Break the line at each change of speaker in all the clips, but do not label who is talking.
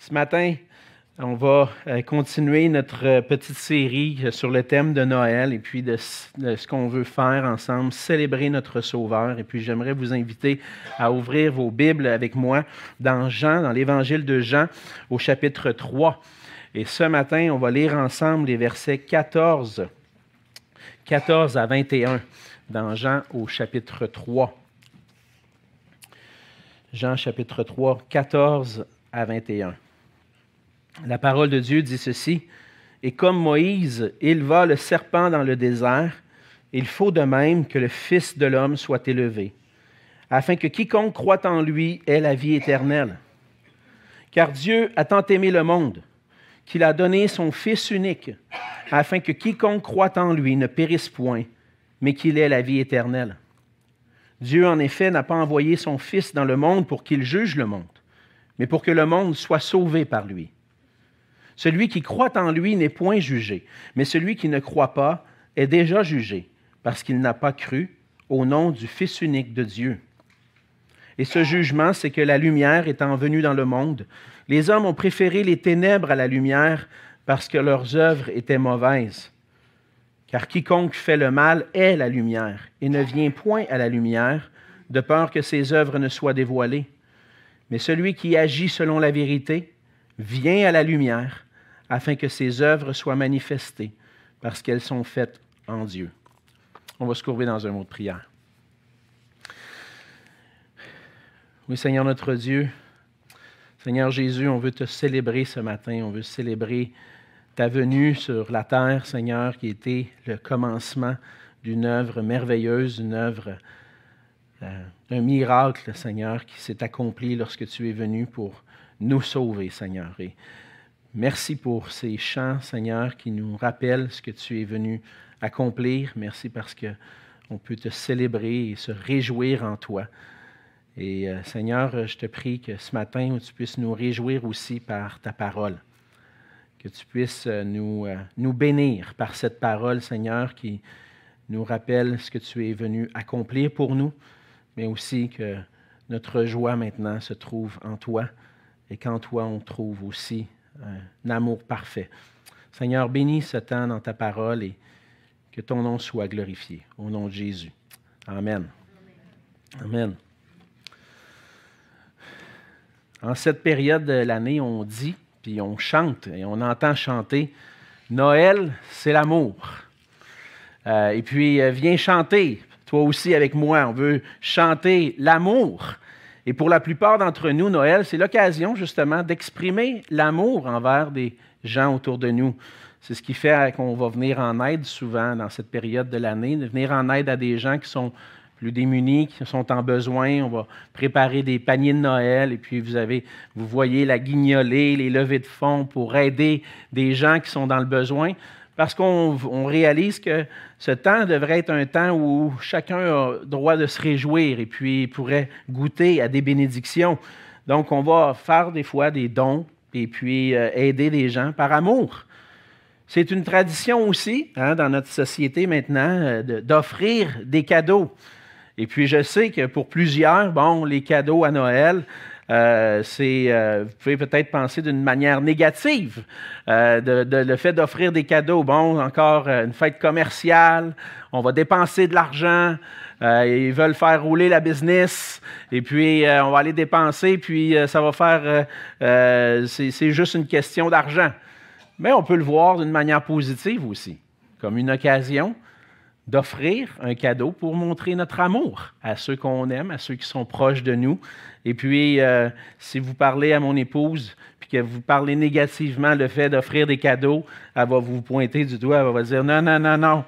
Ce matin, on va euh, continuer notre euh, petite série euh, sur le thème de Noël et puis de, ce qu'on veut faire ensemble, célébrer notre Sauveur. Et puis j'aimerais vous inviter à ouvrir vos Bibles avec moi dans Jean, dans l'Évangile de Jean, au chapitre 3. Et ce matin, on va lire ensemble les versets 14, 14 à 21 dans Jean au chapitre 3. Jean chapitre 3, 14 à 21. La parole de Dieu dit ceci, Et comme Moïse éleva le serpent dans le désert, il faut de même que le Fils de l'homme soit élevé, afin que quiconque croit en lui ait la vie éternelle. Car Dieu a tant aimé le monde qu'il a donné son Fils unique, afin que quiconque croit en lui ne périsse point, mais qu'il ait la vie éternelle. Dieu, en effet, n'a pas envoyé son Fils dans le monde pour qu'il juge le monde, mais pour que le monde soit sauvé par lui. Celui qui croit en lui n'est point jugé, mais celui qui ne croit pas est déjà jugé, parce qu'il n'a pas cru au nom du Fils unique de Dieu. Et ce jugement, c'est que la lumière étant venue dans le monde, les hommes ont préféré les ténèbres à la lumière parce que leurs œuvres étaient mauvaises. Car quiconque fait le mal est la lumière et ne vient point à la lumière, de peur que ses œuvres ne soient dévoilées. Mais celui qui agit selon la vérité vient à la lumière afin que ses œuvres soient manifestées, parce qu'elles sont faites en Dieu. On va se courber dans un mot de prière. Oui, Seigneur notre Dieu, Seigneur Jésus, on veut te célébrer ce matin, on veut célébrer ta venue sur la terre, Seigneur, qui était le commencement d'une œuvre merveilleuse, d'une œuvre, euh, d'un miracle, Seigneur, qui s'est accompli lorsque tu es venu pour nous sauver, Seigneur. Merci pour ces chants, Seigneur, qui nous rappellent ce que tu es venu accomplir. Merci parce qu'on peut te célébrer et se réjouir en toi. Et euh, Seigneur, je te prie que ce matin, tu puisses nous réjouir aussi par ta parole. Que tu puisses euh, nous, euh, nous bénir par cette parole, Seigneur, qui nous rappelle ce que tu es venu accomplir pour nous, mais aussi que notre joie maintenant se trouve en toi et qu'en toi on trouve aussi un amour parfait. Seigneur, bénis ce temps dans ta parole et que ton nom soit glorifié. Au nom de Jésus. Amen. Amen. En cette période de l'année, on dit, puis on chante, et on entend chanter, Noël, c'est l'amour. Euh, et puis, euh, viens chanter, toi aussi avec moi. On veut chanter l'amour. Et pour la plupart d'entre nous, Noël, c'est l'occasion justement d'exprimer l'amour envers des gens autour de nous. C'est ce qui fait qu'on va venir en aide souvent dans cette période de l'année, venir en aide à des gens qui sont plus démunis, qui sont en besoin. On va préparer des paniers de Noël et puis vous avez, vous voyez la guignolée, les levées de fonds pour aider des gens qui sont dans le besoin parce qu'on réalise que ce temps devrait être un temps où chacun a droit de se réjouir et puis pourrait goûter à des bénédictions. Donc, on va faire des fois des dons et puis euh, aider des gens par amour. C'est une tradition aussi hein, dans notre société maintenant euh, d'offrir des cadeaux. Et puis, je sais que pour plusieurs, bon, les cadeaux à Noël, euh, euh, vous pouvez peut-être penser d'une manière négative, euh, le fait d'offrir des cadeaux. Bon, encore une fête commerciale, on va dépenser de l'argent, ils veulent faire rouler la business, et puis on va aller dépenser, puis ça va faire, c'est juste une question d'argent. Mais on peut le voir d'une manière positive aussi, comme une occasion d'offrir un cadeau pour montrer notre amour à ceux qu'on aime, à ceux qui sont proches de nous. Et puis, euh, si vous parlez à mon épouse, puis que vous parlez négativement le fait d'offrir des cadeaux, elle va vous pointer du doigt, elle va dire non, non, non, non.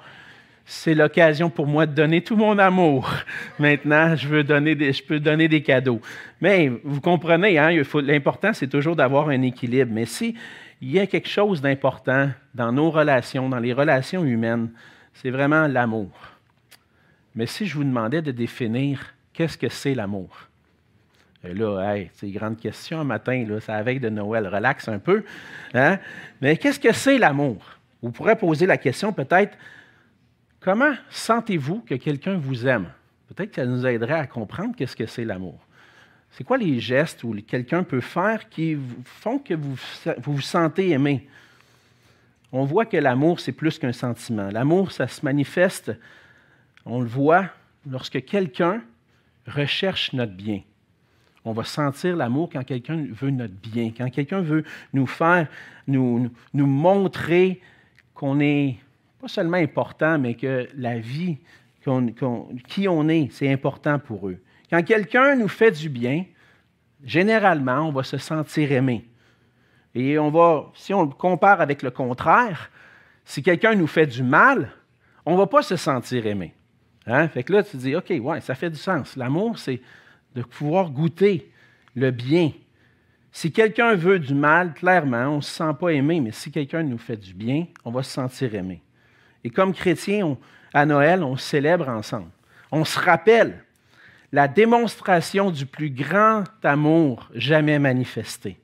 C'est l'occasion pour moi de donner tout mon amour. Maintenant, je, veux donner des, je peux donner des cadeaux. Mais vous comprenez, hein, l'important, c'est toujours d'avoir un équilibre. Mais si il y a quelque chose d'important dans nos relations, dans les relations humaines, c'est vraiment l'amour. Mais si je vous demandais de définir qu'est-ce que c'est l'amour, là, c'est une grande question un matin, c'est la veille de Noël, relax un peu. Hein? Mais qu'est-ce que c'est l'amour? Vous pourrez poser la question peut-être, comment sentez-vous que quelqu'un vous aime? Peut-être que ça nous aiderait à comprendre qu'est-ce que c'est l'amour. C'est quoi les gestes où quelqu'un peut faire qui font que vous, vous sentez aimé? On voit que l'amour, c'est plus qu'un sentiment. L'amour, ça se manifeste, on le voit, lorsque quelqu'un recherche notre bien. On va sentir l'amour quand quelqu'un veut notre bien, quand quelqu'un veut nous faire, nous, montrer qu'on est pas seulement important, mais que la vie, qui on est, c'est important pour eux. Quand quelqu'un nous fait du bien, généralement, on va se sentir aimé. Et on va, si on compare avec le contraire, si quelqu'un nous fait du mal, on ne va pas se sentir aimé. Hein? Fait que là, tu dis, OK, ouais, ça fait du sens. L'amour, c'est de pouvoir goûter le bien. Si quelqu'un veut du mal, clairement, on ne se sent pas aimé, mais si quelqu'un nous fait du bien, on va se sentir aimé. Et comme chrétiens, à Noël, on célèbre ensemble. On se rappelle la démonstration du plus grand amour jamais manifesté.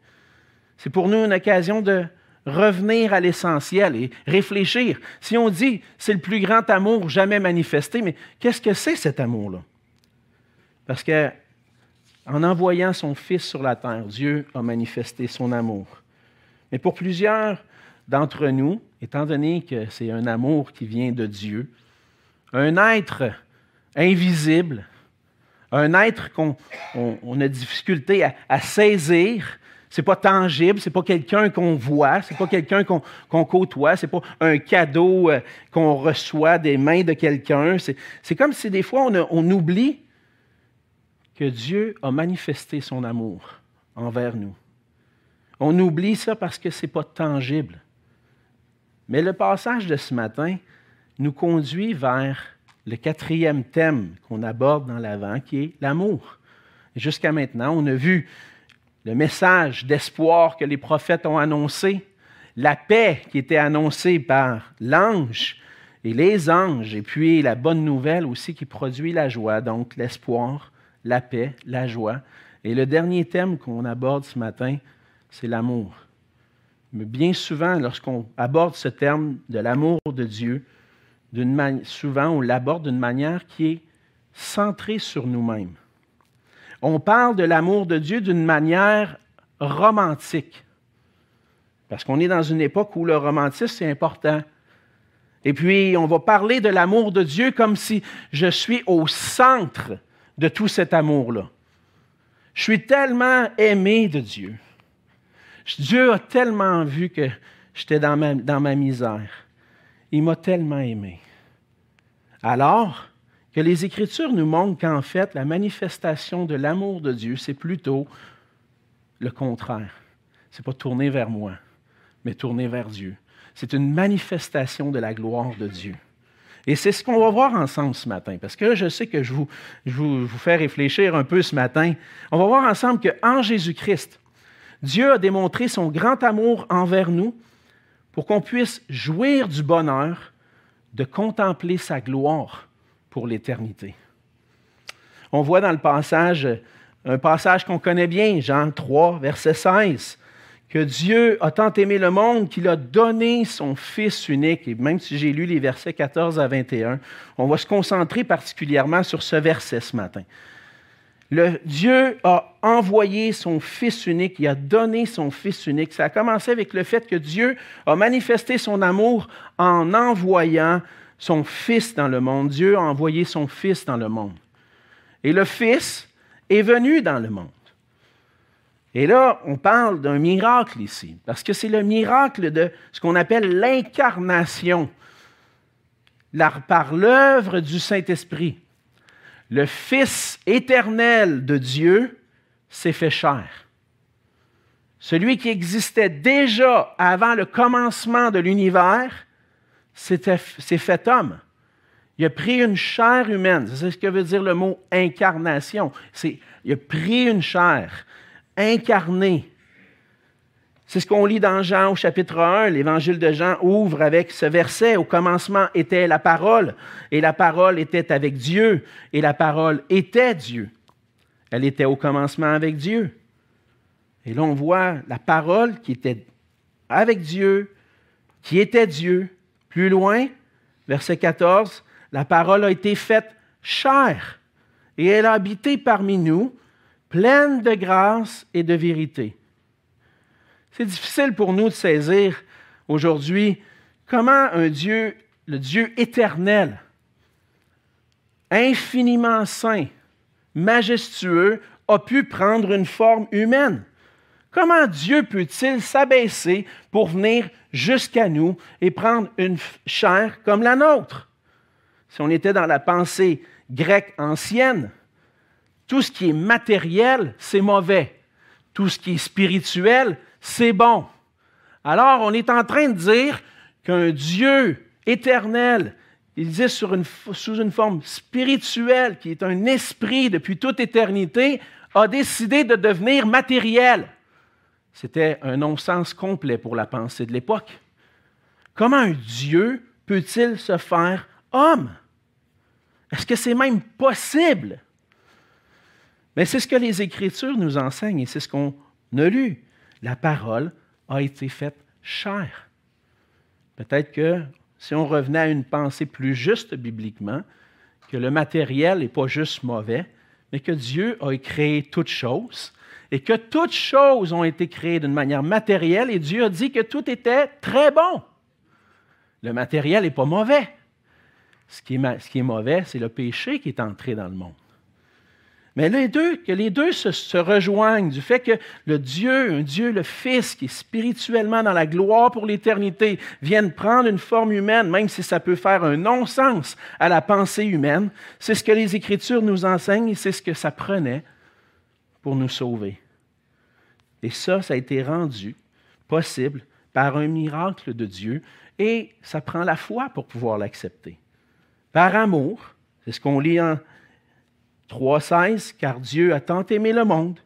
C'est pour nous une occasion de revenir à l'essentiel et réfléchir. Si on dit c'est le plus grand amour jamais manifesté, mais qu'est-ce que c'est cet amour-là? Parce que en envoyant son Fils sur la terre, Dieu a manifesté son amour. Mais pour plusieurs d'entre nous, étant donné que c'est un amour qui vient de Dieu, un être invisible, un être qu'on a difficulté à, à saisir, c'est pas tangible, c'est pas quelqu'un qu'on voit, c'est pas quelqu'un qu'on côtoie, côtoie, c'est pas un cadeau euh, qu'on reçoit des mains de quelqu'un. C'est comme si des fois on, on, oublie que Dieu a manifesté son amour envers nous. On oublie ça parce que c'est pas tangible. Mais le passage de ce matin nous conduit vers le quatrième thème qu'on aborde dans l'avant, qui est l'amour. Jusqu'à maintenant, on a vu le message d'espoir que les prophètes ont annoncé, la paix qui était annoncée par l'ange et les anges, et puis la bonne nouvelle aussi qui produit la joie, donc l'espoir, la paix, la joie. Et le dernier thème qu'on aborde ce matin, c'est l'amour. Mais bien souvent, lorsqu'on aborde ce terme de l'amour de Dieu, souvent on l'aborde d'une manière qui est centrée sur nous-mêmes on parle de l'amour de Dieu d'une manière romantique. Parce qu'on est dans une époque où le romantisme, c'est important. Et puis, on va parler de l'amour de Dieu comme si je suis au centre de tout cet amour-là. Je suis tellement aimé de Dieu. Dieu a tellement vu que j'étais dans ma, dans ma misère. Il m'a tellement aimé. Alors, que les Écritures nous montrent qu'en fait, la manifestation de l'amour de Dieu, c'est plutôt le contraire. Ce n'est pas tourner vers moi, mais tourner vers Dieu. C'est une manifestation de la gloire de Dieu. Et c'est ce qu'on va voir ensemble ce matin, parce que je sais que je vous, je vous, fais réfléchir un peu ce matin. On va voir ensemble qu'en Jésus-Christ, Dieu a démontré son grand amour envers nous pour qu'on puisse jouir du bonheur de contempler sa gloire pour l'éternité. On voit dans le passage, un passage qu'on connaît bien, Jean 3, verset 16, que Dieu a tant aimé le monde qu'il a donné son Fils unique. Et même si j'ai lu les versets 14 à 21, on va se concentrer particulièrement sur ce verset ce matin. Dieu a envoyé son Fils unique, il a donné son Fils unique. Ça a commencé avec le fait que Dieu a manifesté son amour en envoyant son Fils dans le monde. Dieu a envoyé son Fils dans le monde. Et le Fils est venu dans le monde. Et là, on parle d'un miracle ici, parce que c'est le miracle de ce qu'on appelle l'incarnation par l'œuvre du Saint-Esprit. Le Fils éternel de Dieu s'est fait chair. Celui qui existait déjà avant le commencement de l'univers s'est fait homme. Il a pris une chair humaine. C'est ce que veut dire le mot incarnation. il a pris une chair, incarné. C'est ce qu'on lit dans Jean au chapitre 1. L'évangile de Jean ouvre avec ce verset. Au commencement était la parole, et la parole était avec Dieu, et la parole était Dieu. Elle était au commencement avec Dieu. Et là, on voit la parole qui était avec Dieu, qui était Dieu, plus loin, verset 14, la parole a été faite chair et elle a habité parmi nous pleine de grâce et de vérité. C'est difficile pour nous de saisir aujourd'hui comment un Dieu, le Dieu éternel, infiniment saint, majestueux, a pu prendre une forme humaine. Comment Dieu peut-il s'abaisser pour venir jusqu'à nous et prendre une chair comme la nôtre? Si on était dans la pensée grecque ancienne, tout ce qui est matériel, c'est mauvais. Tout ce qui est spirituel, c'est bon. Alors, on est en train de dire qu'un Dieu éternel, il existe sous une forme spirituelle, qui est un esprit depuis toute éternité, a décidé de devenir matériel. C'était un non-sens complet pour la pensée de l'époque. Comment un Dieu peut-il se faire homme? Est-ce que c'est même possible? Mais c'est ce que les Écritures nous enseignent et c'est ce qu'on a lu. La parole a été faite chair. Peut-être que si on revenait à une pensée plus juste bibliquement, que le matériel n'est pas juste mauvais, mais que Dieu a créé toutes choses et que toutes choses ont été créées d'une manière matérielle et Dieu a dit que tout était très bon. Le matériel n'est pas mauvais. Ce qui est, mauvais, c'est le péché qui est entré dans le monde. Mais les deux, que les deux se, rejoignent du fait que le Dieu, un Dieu, le Fils, qui est spirituellement dans la gloire pour l'éternité, vienne prendre une forme humaine, même si ça peut faire un non-sens à la pensée humaine, c'est ce que les Écritures nous enseignent et c'est ce que ça prenait pour nous sauver. Et ça, ça a été rendu possible par un miracle de Dieu et ça prend la foi pour pouvoir l'accepter. Par amour, c'est ce qu'on lit en 3.16, car Dieu a tant aimé le monde,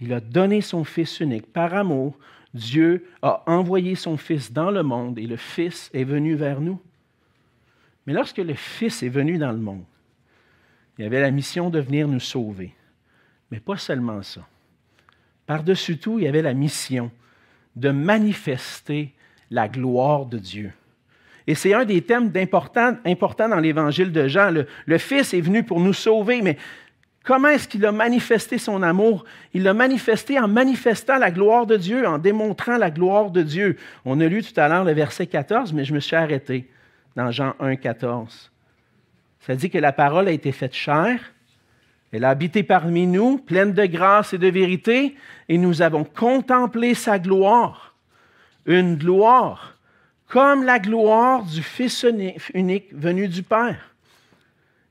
il a donné son Fils unique. Par amour, Dieu a envoyé son Fils dans le monde et le Fils est venu vers nous. Mais lorsque le Fils est venu dans le monde, il avait la mission de venir nous sauver. Mais pas seulement ça. Par-dessus tout, il y avait la mission de manifester la gloire de Dieu. Et c'est un des thèmes importants dans l'évangile de Jean. Le, Fils est venu pour nous sauver, mais comment est-ce qu'il a manifesté son amour? Il l'a manifesté en manifestant la gloire de Dieu, en démontrant la gloire de Dieu. On a lu tout à l'heure le verset 14, mais je me suis arrêté dans Jean 1, 14. Ça dit que la parole a été faite chair, elle a habité parmi nous, pleine de grâce et de vérité, et nous avons contemplé sa gloire. Une gloire comme la gloire du Fils unique venu du Père.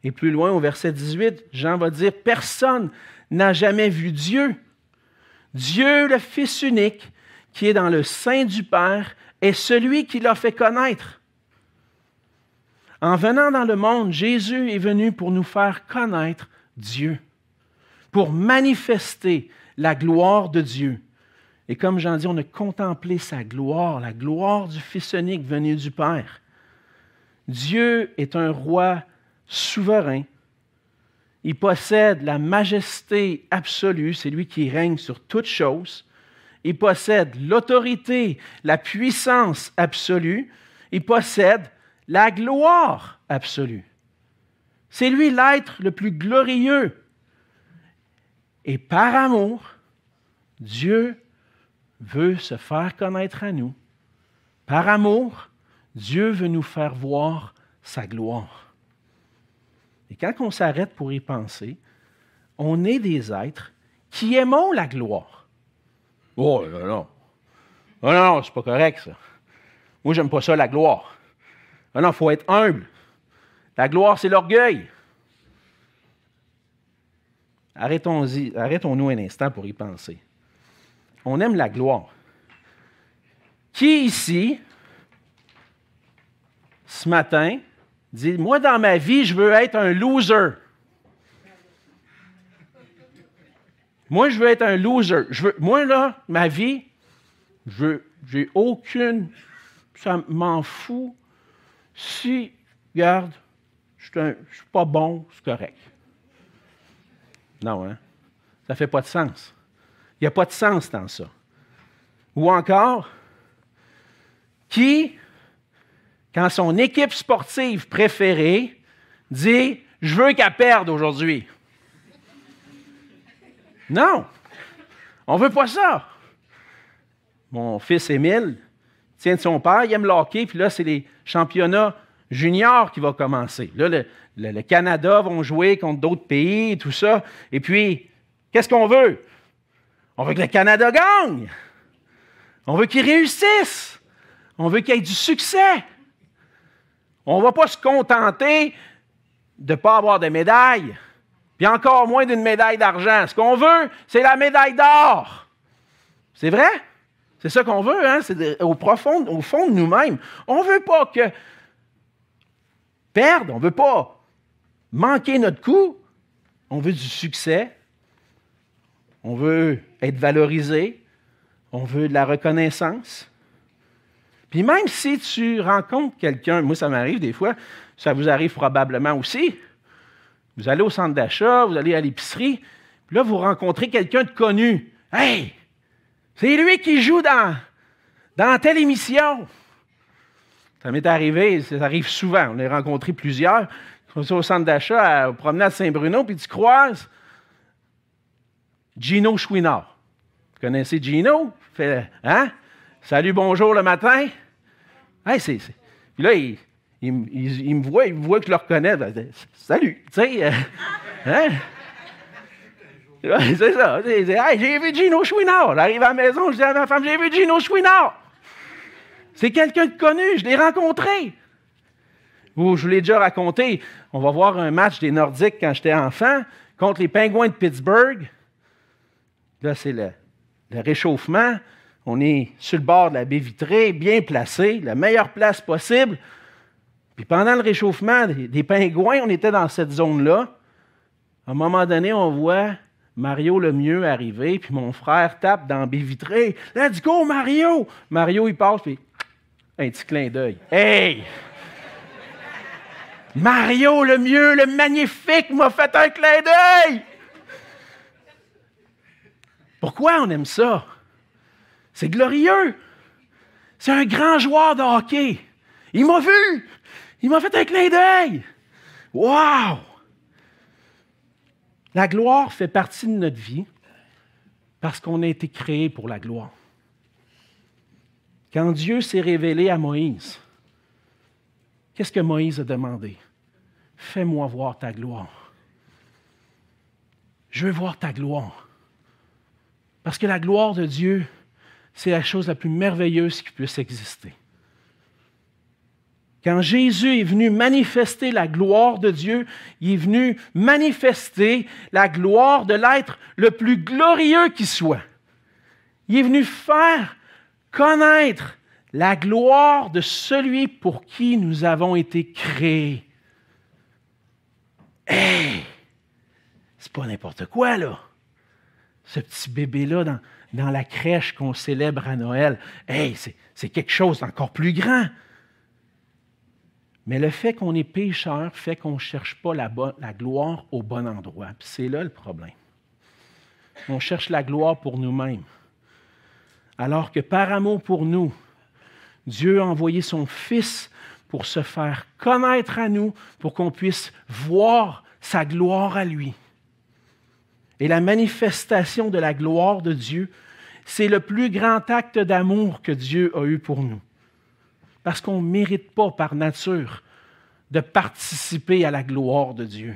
Et plus loin, au verset 18, Jean va dire, Personne n'a jamais vu Dieu. Dieu, le Fils unique, qui est dans le sein du Père, est celui qui l'a fait connaître. En venant dans le monde, Jésus est venu pour nous faire connaître Dieu, pour manifester la gloire de Dieu. Et comme j'en dis, on a contemplé sa gloire, la gloire du Fils unique venu du Père. Dieu est un roi souverain. Il possède la majesté absolue, c'est lui qui règne sur toutes choses. Il possède l'autorité, la puissance absolue. Il possède la gloire absolue. C'est lui l'être le plus glorieux. Et par amour, Dieu veut se faire connaître à nous. Par amour, Dieu veut nous faire voir sa gloire. Et quand on s'arrête pour y penser, on est des êtres qui aimons la gloire. Oh non, non. Oh, non, non, c'est pas correct ça. Moi, j'aime pas ça, la gloire. Oh, non, il faut être humble. La gloire, c'est l'orgueil. Arrêtons-nous un instant pour y penser on aime la gloire. Qui ici, ce matin, dit, moi dans ma vie, je veux être un loser. Moi, je veux être un loser. Veux, moi, là, ma vie, je j'ai aucune. Ça m'en fout. Si, regarde, je ne suis pas bon, c'est correct. Non, hein? Ça ne fait pas de sens. Il n'y a pas de sens dans ça. Ou encore, qui, quand son équipe sportive préférée dit Je veux qu'elle perde aujourd'hui. Non, on ne veut pas ça. Mon fils Émile tient de son père, il aime le hockey, puis là, c'est les championnats juniors qui vont commencer. Là, le, Canada vont jouer contre d'autres pays et tout ça. Et puis, qu'est-ce qu'on veut? On veut que le Canada gagne. On veut qu'il réussisse. On veut qu'il y ait du succès. On ne va pas se contenter de ne pas avoir de médaille, puis encore moins d'une médaille d'argent. Ce qu'on veut, c'est la médaille d'or. C'est vrai? C'est ça qu'on veut, hein? Au, au fond de nous-mêmes. On ne veut pas que on ne veut pas manquer notre coup. On veut du succès. On veut être valorisé. On veut de la reconnaissance. Puis même si tu rencontres quelqu'un, moi ça m'arrive des fois, ça vous arrive probablement aussi. Vous allez au centre d'achat, vous allez à l'épicerie, puis là vous rencontrez quelqu'un de connu. Hey, c'est lui qui joue dans, dans telle émission. Ça m'est arrivé, ça arrive souvent. On a rencontré plusieurs. On est au centre d'achat, au promenade Saint-Bruno, puis tu croises Gino Chouinard. Vous connaissez Gino? Fait, hein? Salut, bonjour le matin. Hey, c'est, Puis là, il, me voit, il me voit que je le reconnais. Ben, salut, tu sais. Euh, hein? c'est ça. j'ai vu Gino Chouinard. J'arrive à la maison, je dis à ma femme, j'ai vu Gino Chouinard. C'est quelqu'un de connu, je l'ai rencontré. Ou je vous l'ai déjà raconté, on va voir un match des Nordiques quand j'étais enfant contre les Pingouins de Pittsburgh. Là, c'est le, réchauffement. On est sur le bord de la baie vitrée, bien placé, la meilleure place possible. Puis pendant le réchauffement des, des pingouins, on était dans cette zone-là. À un moment donné, on voit Mario le mieux arriver, puis mon frère tape dans la baie vitrée. Let's go, Mario! Mario, il passe, puis un petit clin d'œil. Hey! Mario le mieux, le magnifique, m'a fait un clin d'œil! Pourquoi on aime ça? C'est glorieux. C'est un grand joueur de hockey. Il m'a vu. Il m'a fait un clin d'œil. Wow! La gloire fait partie de notre vie parce qu'on a été créé pour la gloire. Quand Dieu s'est révélé à Moïse, qu'est-ce que Moïse a demandé? Fais-moi voir ta gloire. Je veux voir ta gloire. Parce que la gloire de Dieu, c'est la chose la plus merveilleuse qui puisse exister. Quand Jésus est venu manifester la gloire de Dieu, il est venu manifester la gloire de l'être le plus glorieux qui soit. Il est venu faire connaître la gloire de celui pour qui nous avons été créés. Hey! C'est pas n'importe quoi, là. Ce petit bébé-là dans, dans la crèche qu'on célèbre à Noël, hey, c'est quelque chose d'encore plus grand. Mais le fait qu'on est pécheur fait qu'on ne cherche pas la, gloire au bon endroit. c'est là le problème. On cherche la gloire pour nous-mêmes. Alors que par amour pour nous, Dieu a envoyé son Fils pour se faire connaître à nous, pour qu'on puisse voir sa gloire à lui. Et la manifestation de la gloire de Dieu, c'est le plus grand acte d'amour que Dieu a eu pour nous parce qu'on ne mérite pas par nature de participer à la gloire de Dieu.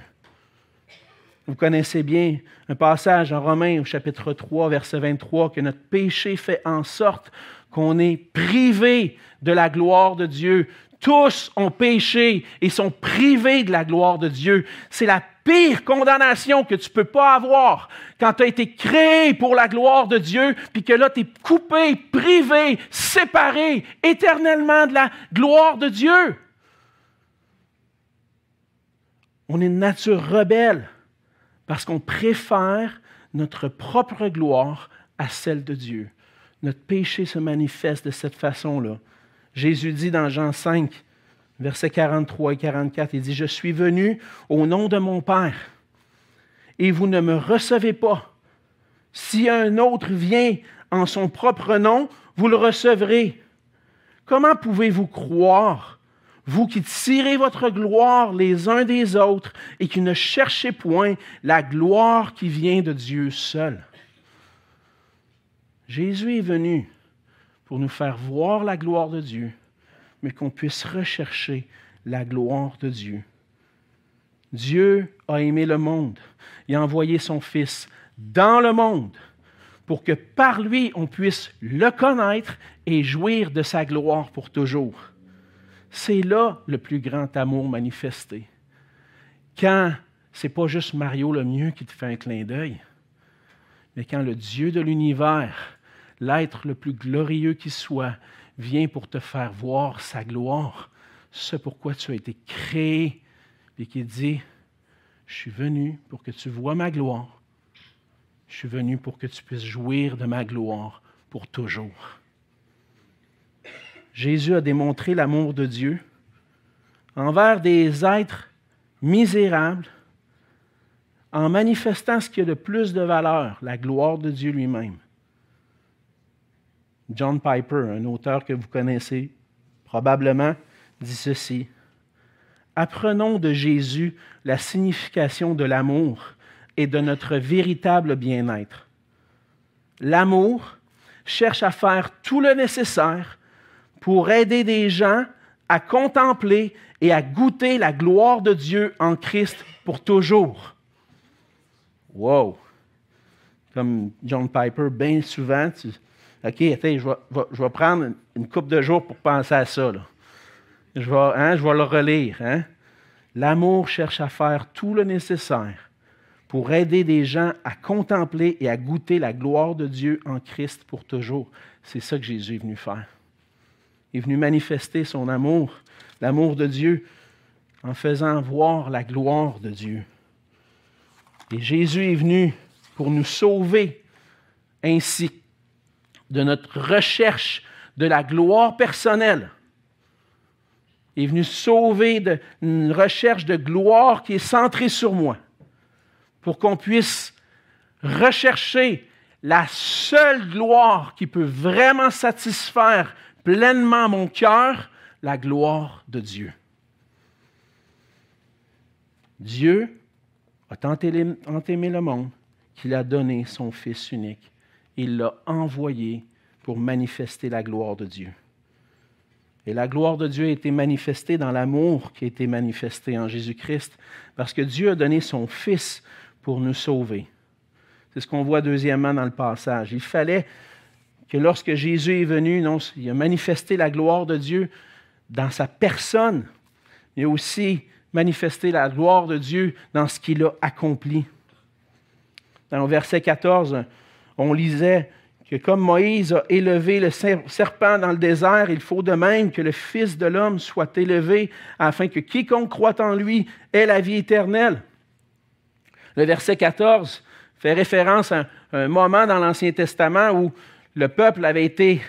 Vous connaissez bien un passage en Romains au chapitre 3, verset 23, que notre péché fait en sorte qu'on est privé de la gloire de Dieu. Tous ont péché et sont privés de la gloire de Dieu. C'est la pire condamnation que tu ne peux pas avoir quand tu as été créé pour la gloire de Dieu, puis que là, tu es coupé, privé, séparé éternellement de la gloire de Dieu. On est une nature rebelle parce qu'on préfère notre propre gloire à celle de Dieu. Notre péché se manifeste de cette façon-là. Jésus dit dans Jean 5, versets 43 et 44, il dit, Je suis venu au nom de mon Père, et vous ne me recevez pas. Si un autre vient en son propre nom, vous le recevrez. Comment pouvez-vous croire, vous qui tirez votre gloire les uns des autres et qui ne cherchez point la gloire qui vient de Dieu seul. Jésus est venu pour nous faire voir la gloire de Dieu, mais qu'on puisse rechercher la gloire de Dieu. Dieu a aimé le monde. Il a envoyé son Fils dans le monde pour que par lui on puisse le connaître et jouir de sa gloire pour toujours. C'est là le plus grand amour manifesté. Quand c'est pas juste Mario le mieux qui te fait un clin d'œil, mais quand le Dieu de l'univers, l'être le plus glorieux qui soit, vient pour te faire voir sa gloire, ce pourquoi tu as été créé, et qui dit, je suis venu pour que tu vois ma gloire, je suis venu pour que tu puisses jouir de ma gloire pour toujours. Jésus a démontré l'amour de Dieu envers des êtres misérables en manifestant ce qui a de plus de valeur, la gloire de Dieu lui-même. John Piper, un auteur que vous connaissez probablement, dit ceci. Apprenons de Jésus la signification de l'amour et de notre véritable bien-être. L'amour cherche à faire tout le nécessaire pour aider des gens à contempler et à goûter la gloire de Dieu en Christ pour toujours. Wow! Comme John Piper, bien souvent, tu, OK, attends, je vais, prendre une coupe de jours pour penser à ça. Je, vais, hein, je vais le relire. Hein? L'amour cherche à faire tout le nécessaire pour aider des gens à contempler et à goûter la gloire de Dieu en Christ pour toujours. C'est ça que Jésus est venu faire. Il est venu manifester son amour, l'amour de Dieu, en faisant voir la gloire de Dieu. Et Jésus est venu pour nous sauver ainsi de notre recherche de la gloire personnelle. Il est venu sauver une recherche de gloire qui est centrée sur moi, pour qu'on puisse rechercher la seule gloire qui peut vraiment satisfaire pleinement mon cœur la gloire de Dieu. Dieu a tant aimé le monde qu'il a donné son Fils unique. Il l'a envoyé pour manifester la gloire de Dieu. Et la gloire de Dieu a été manifestée dans l'amour qui a été manifesté en Jésus-Christ, parce que Dieu a donné son Fils pour nous sauver. C'est ce qu'on voit deuxièmement dans le passage. Il fallait que lorsque Jésus est venu, non, il a manifesté la gloire de Dieu dans sa personne, mais aussi manifesté la gloire de Dieu dans ce qu'il a accompli. Dans le verset 14, on lisait que comme Moïse a élevé le serpent dans le désert, il faut de même que le Fils de l'homme soit élevé afin que quiconque croit en lui ait la vie éternelle. Le verset 14 fait référence à un moment dans l'Ancien Testament où le peuple avait été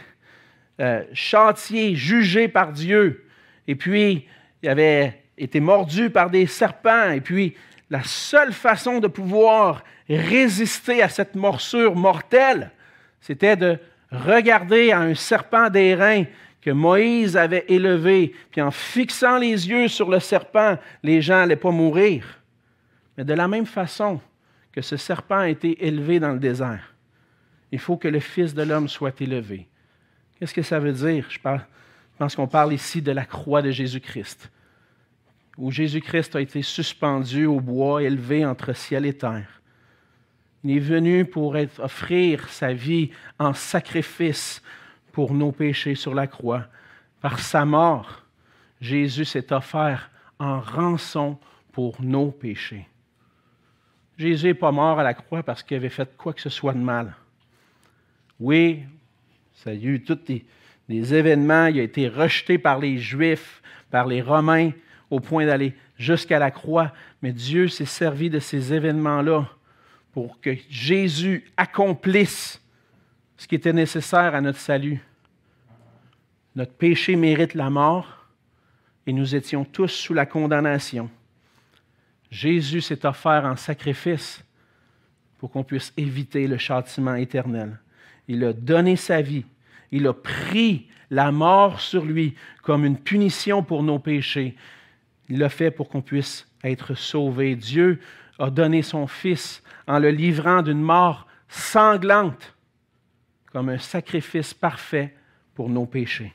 euh, châtié, jugé par Dieu, et puis il avait été mordu par des serpents, et puis la seule façon de pouvoir résister à cette morsure mortelle, c'était de regarder à un serpent d'airain que Moïse avait élevé, puis en fixant les yeux sur le serpent, les gens n'allaient pas mourir. Mais de la même façon que ce serpent a été élevé dans le désert, il faut que le Fils de l'homme soit élevé. Qu'est-ce que ça veut dire? Je, pense qu'on parle ici de la croix de Jésus-Christ, où Jésus-Christ a été suspendu au bois, élevé entre ciel et terre. Il est venu pour offrir sa vie en sacrifice pour nos péchés sur la croix. Par sa mort, Jésus s'est offert en rançon pour nos péchés. Jésus n'est pas mort à la croix parce qu'il avait fait quoi que ce soit de mal. Oui, ça a eu tous les, événements. Il a été rejeté par les Juifs, par les Romains, au point d'aller jusqu'à la croix. Mais Dieu s'est servi de ces événements-là pour que Jésus accomplisse ce qui était nécessaire à notre salut. Notre péché mérite la mort et nous étions tous sous la condamnation. Jésus s'est offert en sacrifice pour qu'on puisse éviter le châtiment éternel. Il a donné sa vie. Il a pris la mort sur lui comme une punition pour nos péchés. Il l'a fait pour qu'on puisse être sauvé. Dieu a donné son Fils en le livrant d'une mort sanglante comme un sacrifice parfait pour nos péchés.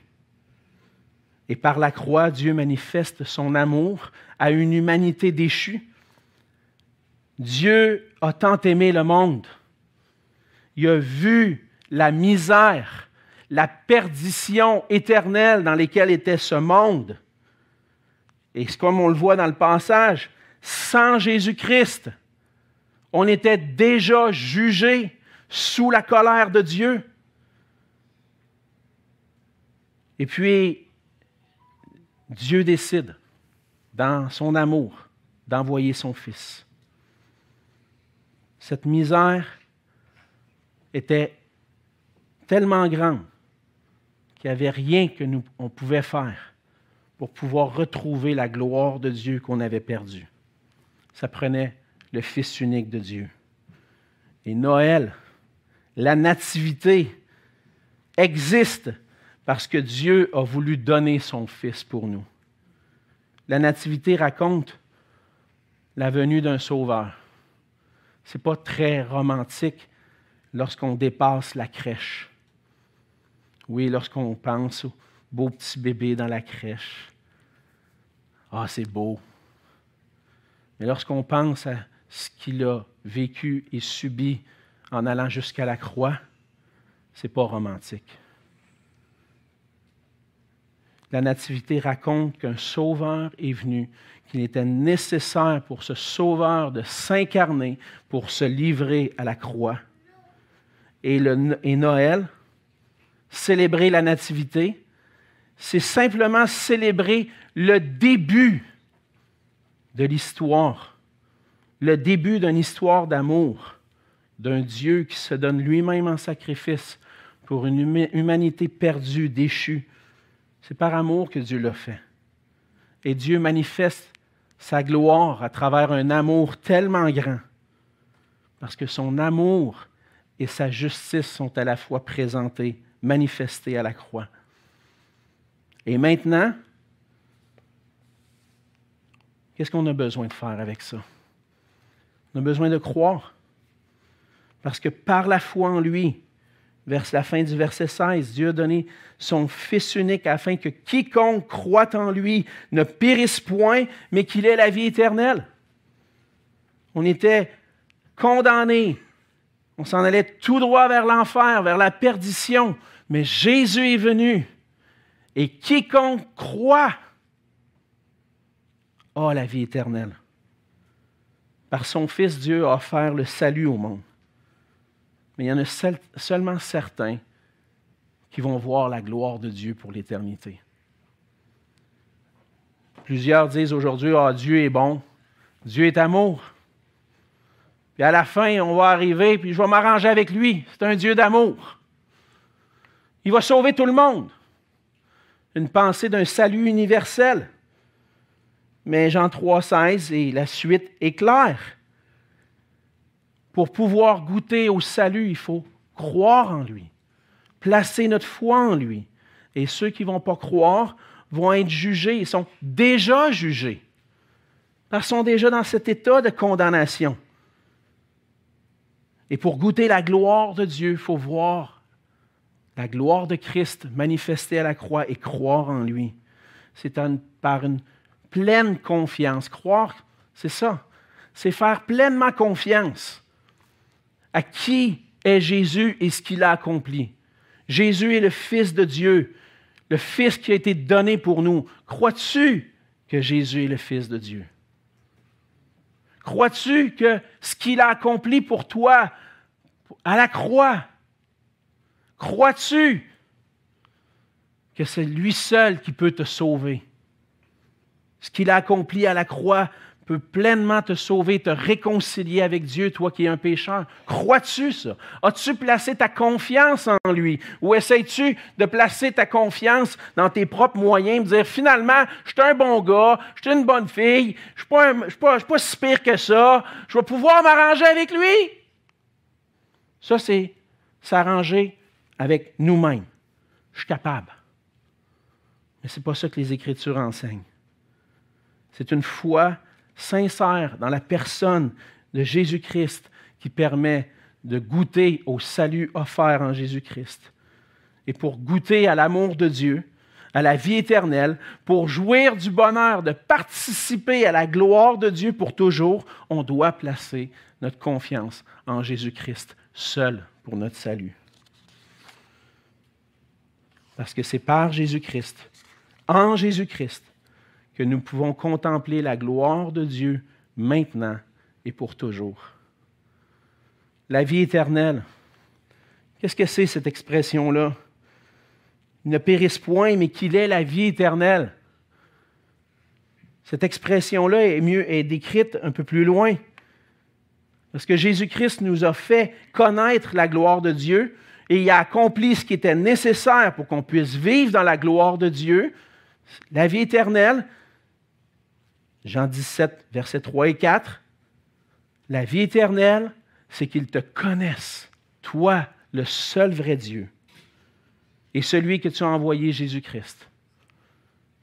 Et par la croix, Dieu manifeste son amour à une humanité déchue. Dieu a tant aimé le monde. Il a vu la misère, la perdition éternelle dans laquelle était ce monde. Et comme on le voit dans le passage, sans Jésus-Christ, on était déjà jugé sous la colère de Dieu. Et puis, Dieu décide, dans son amour, d'envoyer son Fils. Cette misère était tellement grande qu'il n'y avait rien que nous on pouvait faire pour pouvoir retrouver la gloire de Dieu qu'on avait perdue. Ça prenait le Fils unique de Dieu. Et Noël, la nativité, existe parce que Dieu a voulu donner son Fils pour nous. La Nativité raconte la venue d'un Sauveur. Ce n'est pas très romantique lorsqu'on dépasse la crèche. Oui, lorsqu'on pense au beau petit bébé dans la crèche. Ah, c'est beau. Mais lorsqu'on pense à ce qu'il a vécu et subi en allant jusqu'à la croix, ce n'est pas romantique la Nativité raconte qu'un Sauveur est venu, qu'il était nécessaire pour ce Sauveur de s'incarner, pour se livrer à la croix. Et, et Noël, célébrer la Nativité, c'est simplement célébrer le début de l'histoire, le début d'une histoire d'amour, d'un Dieu qui se donne lui-même en sacrifice pour une humanité perdue, déchue, c'est par amour que Dieu l'a fait. Et Dieu manifeste sa gloire à travers un amour tellement grand, parce que son amour et sa justice sont à la fois présentés, manifestés à la croix. Et maintenant, qu'est-ce qu'on a besoin de faire avec ça? On a besoin de croire. Parce que par la foi en lui, vers la fin du verset 16. Dieu a donné son Fils unique afin que quiconque croit en lui ne périsse point, mais qu'il ait la vie éternelle. On était condamnés. On s'en allait tout droit vers l'enfer, vers la perdition. Mais Jésus est venu. Et quiconque croit a la vie éternelle. Par son Fils, Dieu a offert le salut au monde mais il y en a seulement certains qui vont voir la gloire de Dieu pour l'éternité. Plusieurs disent aujourd'hui, ah, Dieu est bon, Dieu est amour. Puis à la fin, on va arriver, puis je vais m'arranger avec lui. C'est un Dieu d'amour. Il va sauver tout le monde. Une pensée d'un salut universel. Mais Jean 3,16 et la suite est claire. Pour pouvoir goûter au salut, il faut croire en lui, placer notre foi en lui. Et ceux qui ne vont pas croire vont être jugés, ils sont déjà jugés, parce qu'ils sont déjà dans cet état de condamnation. Et pour goûter la gloire de Dieu, il faut voir la gloire de Christ manifestée à la croix et croire en lui. C'est par une pleine confiance. Croire, c'est ça. C'est faire pleinement confiance à qui est Jésus et ce qu'il a accompli. Jésus est le Fils de Dieu, le Fils qui a été donné pour nous. Crois-tu que Jésus est le Fils de Dieu? Crois-tu que ce qu'il a accompli pour toi à la croix, crois-tu que c'est lui seul qui peut te sauver? Ce qu'il a accompli à la croix peut pleinement te sauver, te réconcilier avec Dieu, toi qui es un pécheur. Crois-tu ça? As-tu placé ta confiance en lui? Ou essaies-tu de placer ta confiance dans tes propres moyens, de dire finalement, je suis un bon gars, je suis une bonne fille, je ne suis, pas, pas si pire que ça, je vais pouvoir m'arranger avec lui? Ça, c'est s'arranger avec nous-mêmes. Je suis capable. Mais ce n'est pas ça que les Écritures enseignent. C'est une foi sincère dans la personne de Jésus-Christ qui permet de goûter au salut offert en Jésus-Christ. Et pour goûter à l'amour de Dieu, à la vie éternelle, pour jouir du bonheur de participer à la gloire de Dieu pour toujours, on doit placer notre confiance en Jésus-Christ seul pour notre salut. Parce que c'est par Jésus-Christ, en Jésus-Christ, que nous pouvons contempler la gloire de Dieu maintenant et pour toujours. La vie éternelle. Qu'est-ce que c'est cette expression-là? ne périsse point, mais qu'il ait la vie éternelle. Cette expression-là est mieux est décrite un peu plus loin. Parce que Jésus-Christ nous a fait connaître la gloire de Dieu et il a accompli ce qui était nécessaire pour qu'on puisse vivre dans la gloire de Dieu, la vie éternelle. Jean 17, versets 3 et 4. La vie éternelle, c'est qu'ils te connaissent, toi, le seul vrai Dieu, et celui que tu as envoyé, Jésus-Christ.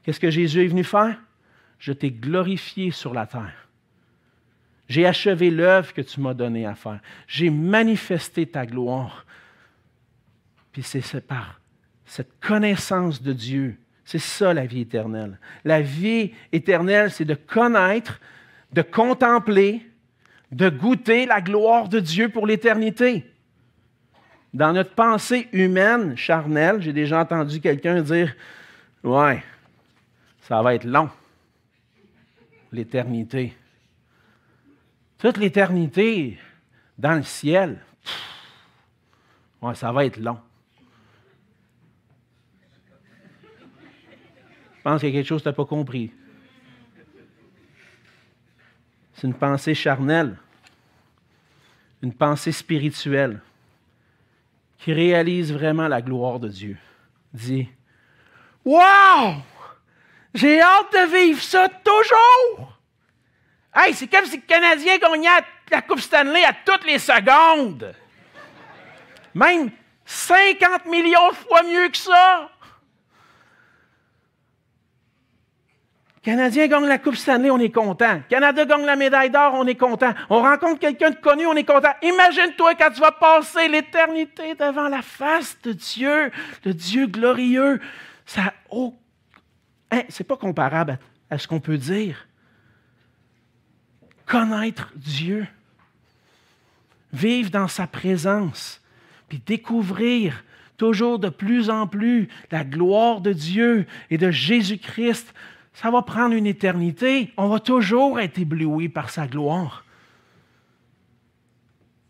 Qu'est-ce que Jésus est venu faire? Je t'ai glorifié sur la terre. J'ai achevé l'œuvre que tu m'as donnée à faire. J'ai manifesté ta gloire. Puis c'est par cette connaissance de Dieu. C'est ça la vie éternelle. La vie éternelle, c'est de connaître, de contempler, de goûter la gloire de Dieu pour l'éternité. Dans notre pensée humaine, charnelle, j'ai déjà entendu quelqu'un dire Ouais, ça va être long, l'éternité. Toute l'éternité dans le ciel, ouais, ça va être long. Je pense qu'il y a quelque chose que tu n'as pas compris. C'est une pensée charnelle, une pensée spirituelle qui réalise vraiment la gloire de Dieu. Dit Wow! J'ai hâte de vivre ça toujours! Hey, c'est comme si le Canadien gagnait la Coupe Stanley à toutes les secondes. Même 50 millions de fois mieux que ça. Canadien gagne la Coupe Stanley, on est content. Canada gagne la médaille d'or, on est content. On rencontre quelqu'un de connu, on est content. Imagine-toi quand tu vas passer l'éternité devant la face de Dieu, le Dieu glorieux. Ça, oh, c'est pas comparable à ce qu'on peut dire connaître Dieu, vivre dans sa présence, puis découvrir toujours de plus en plus la gloire de Dieu et de Jésus-Christ, ça va prendre une éternité. On va toujours être ébloui par sa gloire.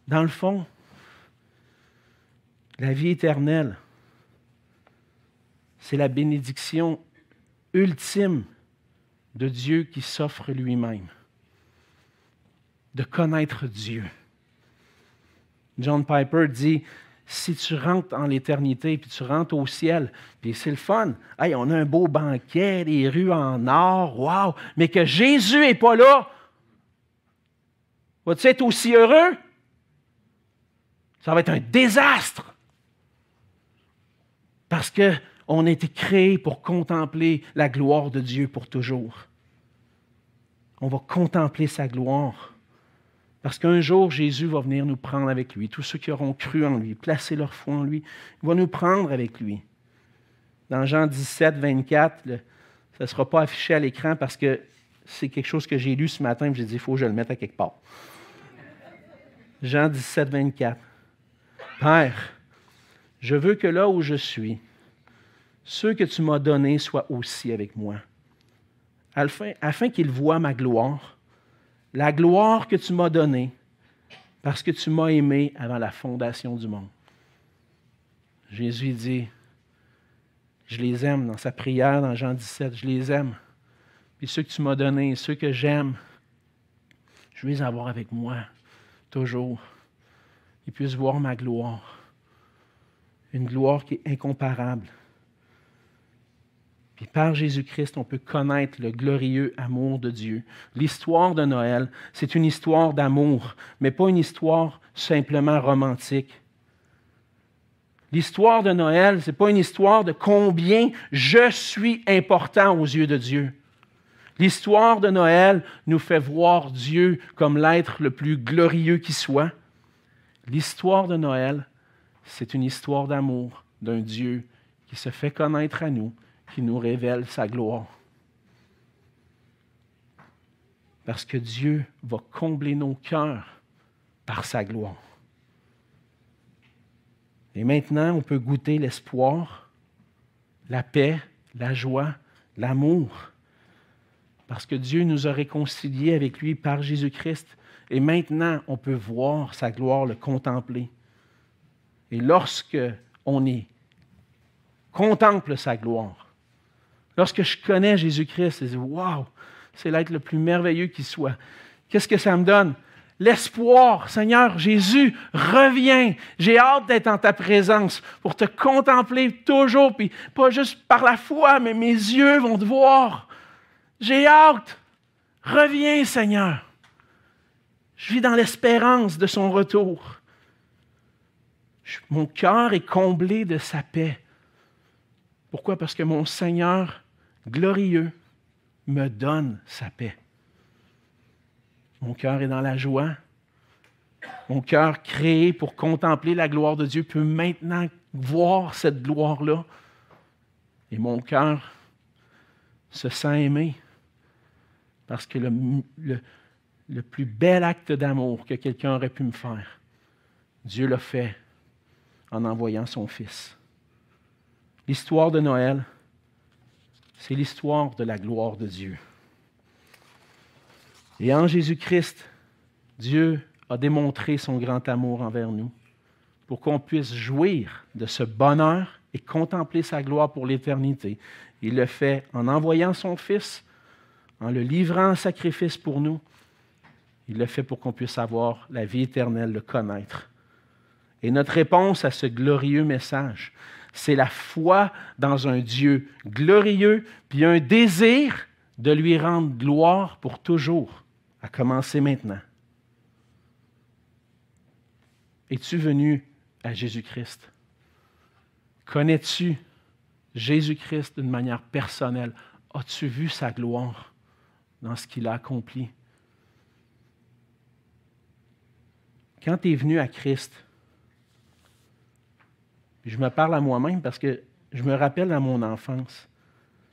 Dans le fond, la vie éternelle, c'est la bénédiction ultime de Dieu qui s'offre lui-même de connaître Dieu. John Piper dit, si tu rentres en l'éternité, puis tu rentres au ciel, puis c'est le fun. Hey, on a un beau banquet, des rues en or, wow! Mais que Jésus n'est pas là, vas-tu être aussi heureux? Ça va être un désastre. Parce qu'on a été créé pour contempler la gloire de Dieu pour toujours. On va contempler sa gloire. Parce qu'un jour, Jésus va venir nous prendre avec lui. Tous ceux qui auront cru en lui, placé leur foi en lui, il va nous prendre avec lui. Dans Jean 17, 24, ça ne sera pas affiché à l'écran parce que c'est quelque chose que j'ai lu ce matin et j'ai dit, il faut que je le mette à quelque part. Jean 17, 24. Père, je veux que là où je suis, ceux que tu m'as donnés soient aussi avec moi, afin, afin qu'ils voient ma gloire la gloire que tu m'as donnée parce que tu m'as aimé avant la fondation du monde. Jésus dit, je les aime dans sa prière dans Jean 17, je les aime. Puis ceux que tu m'as donnés, ceux que j'aime, je vais les avoir avec moi toujours. Ils puissent voir ma gloire. Une gloire qui est incomparable. Puis par Jésus-Christ, on peut connaître le glorieux amour de Dieu. L'histoire de Noël, c'est une histoire d'amour, mais pas une histoire simplement romantique. L'histoire de Noël, ce n'est pas une histoire de combien je suis important aux yeux de Dieu. L'histoire de Noël nous fait voir Dieu comme l'être le plus glorieux qui soit. L'histoire de Noël, c'est une histoire d'amour d'un Dieu qui se fait connaître à nous, qui nous révèle sa gloire. Parce que Dieu va combler nos cœurs par sa gloire. Et maintenant, on peut goûter l'espoir, la paix, la joie, l'amour parce que Dieu nous a réconciliés avec lui par Jésus-Christ. Et maintenant, on peut voir sa gloire, le contempler. Et lorsque on est, contemple sa gloire, lorsque je connais Jésus-Christ, je dis Waouh, c'est l'être le plus merveilleux qui soit. Qu'est-ce que ça me donne? L'espoir, Seigneur Jésus, reviens. J'ai hâte d'être en ta présence pour te contempler toujours, puis pas juste par la foi, mais mes yeux vont te voir. J'ai hâte. Reviens, Seigneur. Je vis dans l'espérance de son retour. Mon cœur est comblé de sa paix. Pourquoi? Parce que mon Seigneur glorieux me donne sa paix. Mon cœur est dans la joie. Mon cœur créé pour contempler la gloire de Dieu peut maintenant voir cette gloire-là. Et mon cœur se sent aimé. Parce que le, plus bel acte d'amour que quelqu'un aurait pu me faire, Dieu l'a fait en envoyant son Fils. L'histoire de Noël, c'est l'histoire de la gloire de Dieu. Et en Jésus-Christ, Dieu a démontré son grand amour envers nous pour qu'on puisse jouir de ce bonheur et contempler sa gloire pour l'éternité. Il le fait en envoyant son Fils en le livrant en sacrifice pour nous, il le fait pour qu'on puisse avoir la vie éternelle, le connaître. Et notre réponse à ce glorieux message, c'est la foi dans un Dieu glorieux, puis un désir de lui rendre gloire pour toujours, à commencer maintenant. Es-tu venu à Jésus-Christ? Connais-tu Jésus-Christ d'une manière personnelle? As-tu vu sa gloire? dans ce qu'il a accompli? Quand tu es venu à Christ, je me parle à moi-même parce que je me rappelle à mon enfance.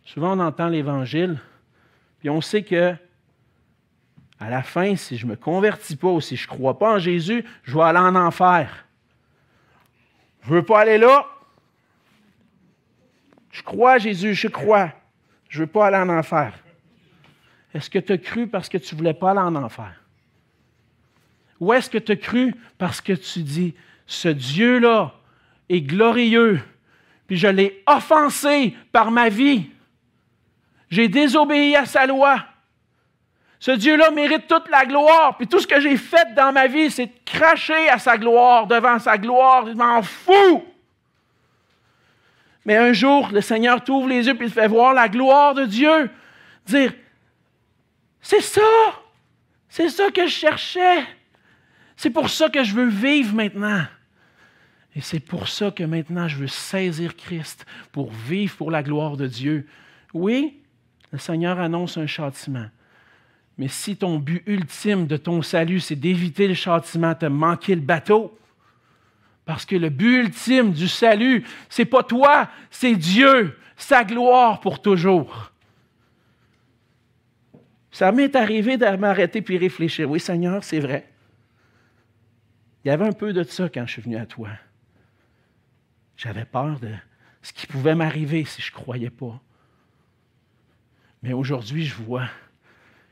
Souvent, on entend l'Évangile, puis on sait que à la fin, si je ne me convertis pas ou si je ne crois pas en Jésus, je vais aller en enfer. Je ne veux pas aller là. Je crois à Jésus, je crois. Je ne veux pas aller en enfer. Est-ce que tu as cru parce que tu ne voulais pas aller en enfer? Ou est-ce que tu as cru parce que tu dis, ce Dieu-là est glorieux, puis je l'ai offensé par ma vie. J'ai désobéi à sa loi. Ce Dieu-là mérite toute la gloire, puis tout ce que j'ai fait dans ma vie, c'est de cracher à sa gloire, devant sa gloire. Je m'en fous. Mais un jour, le Seigneur t'ouvre les yeux et te fait voir la gloire de Dieu. Dire, c'est ça. C'est ça que je cherchais. C'est pour ça que je veux vivre maintenant. Et c'est pour ça que maintenant je veux saisir Christ pour vivre pour la gloire de Dieu. Oui, le Seigneur annonce un châtiment. Mais si ton but ultime de ton salut, c'est d'éviter le châtiment, de manquer le bateau, parce que le but ultime du salut, c'est pas toi, c'est Dieu, sa gloire pour toujours. Ça m'est arrivé de m'arrêter puis réfléchir. Oui, Seigneur, c'est vrai. Il y avait un peu de ça quand je suis venu à toi. J'avais peur de ce qui pouvait m'arriver si je ne croyais pas. Mais aujourd'hui, je vois.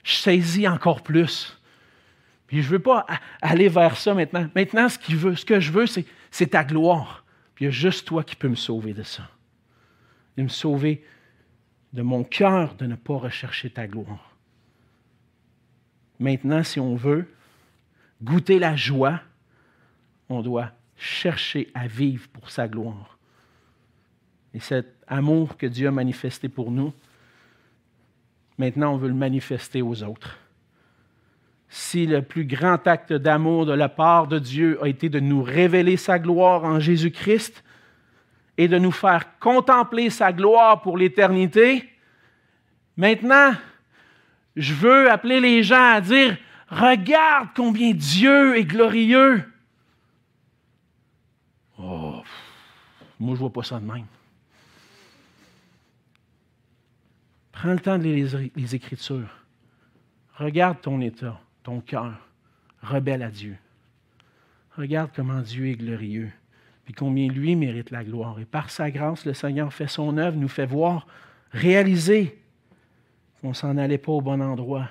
Je saisis encore plus. Puis je ne veux pas aller vers ça maintenant. Maintenant, ce, que je veux, c'est ta gloire. Puis il y a juste toi qui peux me sauver de ça. De me sauver de mon cœur de ne pas rechercher ta gloire. Maintenant, si on veut goûter la joie, on doit chercher à vivre pour sa gloire. Et cet amour que Dieu a manifesté pour nous, maintenant on veut le manifester aux autres. Si le plus grand acte d'amour de la part de Dieu a été de nous révéler sa gloire en Jésus-Christ, et de nous faire contempler sa gloire pour l'éternité. Maintenant, je veux appeler les gens à dire, regarde combien Dieu est glorieux. Moi, je ne vois pas ça de même. Prends le temps de lire les Écritures. Regarde ton état, ton cœur, rebelle à Dieu. Regarde comment Dieu est glorieux, puis combien lui mérite la gloire. Et par sa grâce, le Seigneur fait son œuvre, nous fait voir, réaliser qu'on ne s'en allait pas au bon endroit,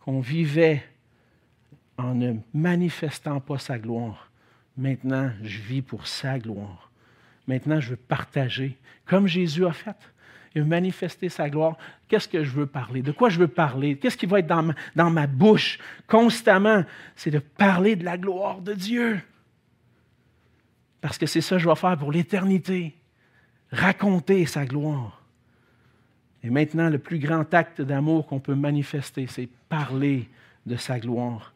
qu'on vivait en ne manifestant pas sa gloire. Maintenant, je vis pour sa gloire. Maintenant, je veux partager, comme Jésus a fait. Il veut manifester sa gloire. Qu'est-ce que je veux parler? De quoi je veux parler? Qu'est-ce qui va être dans ma, dans ma bouche constamment? C'est de parler de la gloire de Dieu. Parce que c'est ça que je vais faire pour l'éternité. Raconter sa gloire. Et maintenant, le plus grand acte d'amour qu'on peut manifester, c'est parler de sa gloire.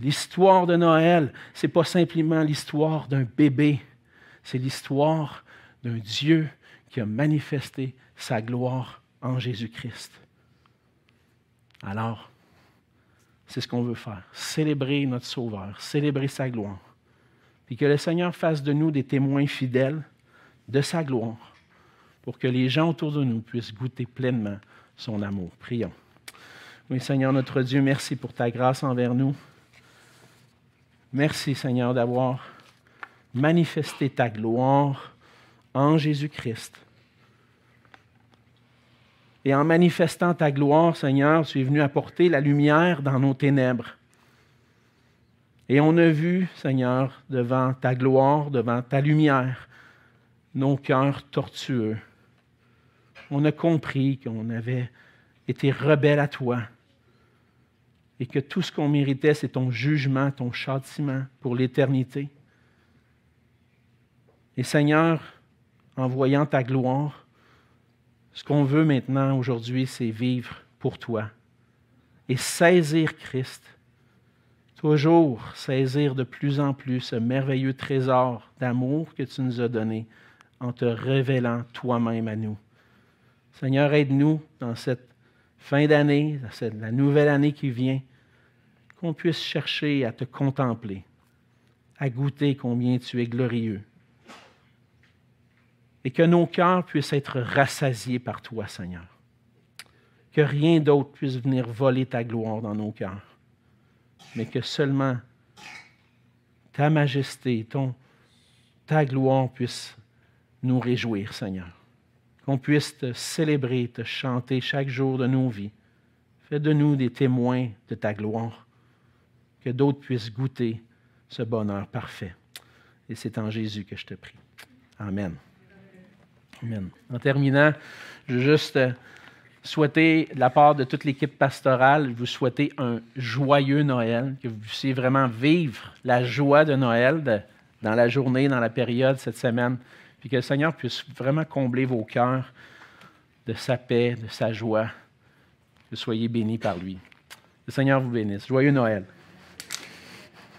L'histoire de Noël, ce n'est pas simplement l'histoire d'un bébé, c'est l'histoire d'un Dieu qui a manifesté sa gloire en Jésus-Christ. Alors, c'est ce qu'on veut faire, célébrer notre Sauveur, célébrer sa gloire, puis que le Seigneur fasse de nous des témoins fidèles de sa gloire, pour que les gens autour de nous puissent goûter pleinement son amour. Prions. Oui, Seigneur notre Dieu, merci pour ta grâce envers nous. Merci, Seigneur, d'avoir manifesté ta gloire en Jésus-Christ. Et en manifestant ta gloire, Seigneur, tu es venu apporter la lumière dans nos ténèbres. Et on a vu, Seigneur, devant ta gloire, devant ta lumière, nos cœurs tortueux. On a compris qu'on avait été rebelles à toi et que tout ce qu'on méritait, c'est ton jugement, ton châtiment pour l'éternité. Et Seigneur, en voyant ta gloire, ce qu'on veut maintenant, aujourd'hui, c'est vivre pour toi et saisir Christ. Toujours saisir de plus en plus ce merveilleux trésor d'amour que tu nous as donné en te révélant toi-même à nous. Seigneur, aide-nous dans cette fin d'année, dans la nouvelle année qui vient, qu'on puisse chercher à te contempler, à goûter combien tu es glorieux, et que nos cœurs puissent être rassasiés par toi, Seigneur. Que rien d'autre puisse venir voler ta gloire dans nos cœurs, mais que seulement ta majesté, ton, ta gloire puisse nous réjouir, Seigneur. Qu'on puisse te célébrer, te chanter chaque jour de nos vies. Fais de nous des témoins de ta gloire. Que d'autres puissent goûter ce bonheur parfait. Et c'est en Jésus que je te prie. Amen. En terminant, je veux juste euh, souhaiter, de la part de toute l'équipe pastorale, vous souhaiter un joyeux Noël, que vous puissiez vraiment vivre la joie de Noël dans la journée, dans la période, cette semaine, puis que le Seigneur puisse vraiment combler vos cœurs de sa paix, de sa joie, que soyez bénis par lui. Le Seigneur vous bénisse. Joyeux Noël.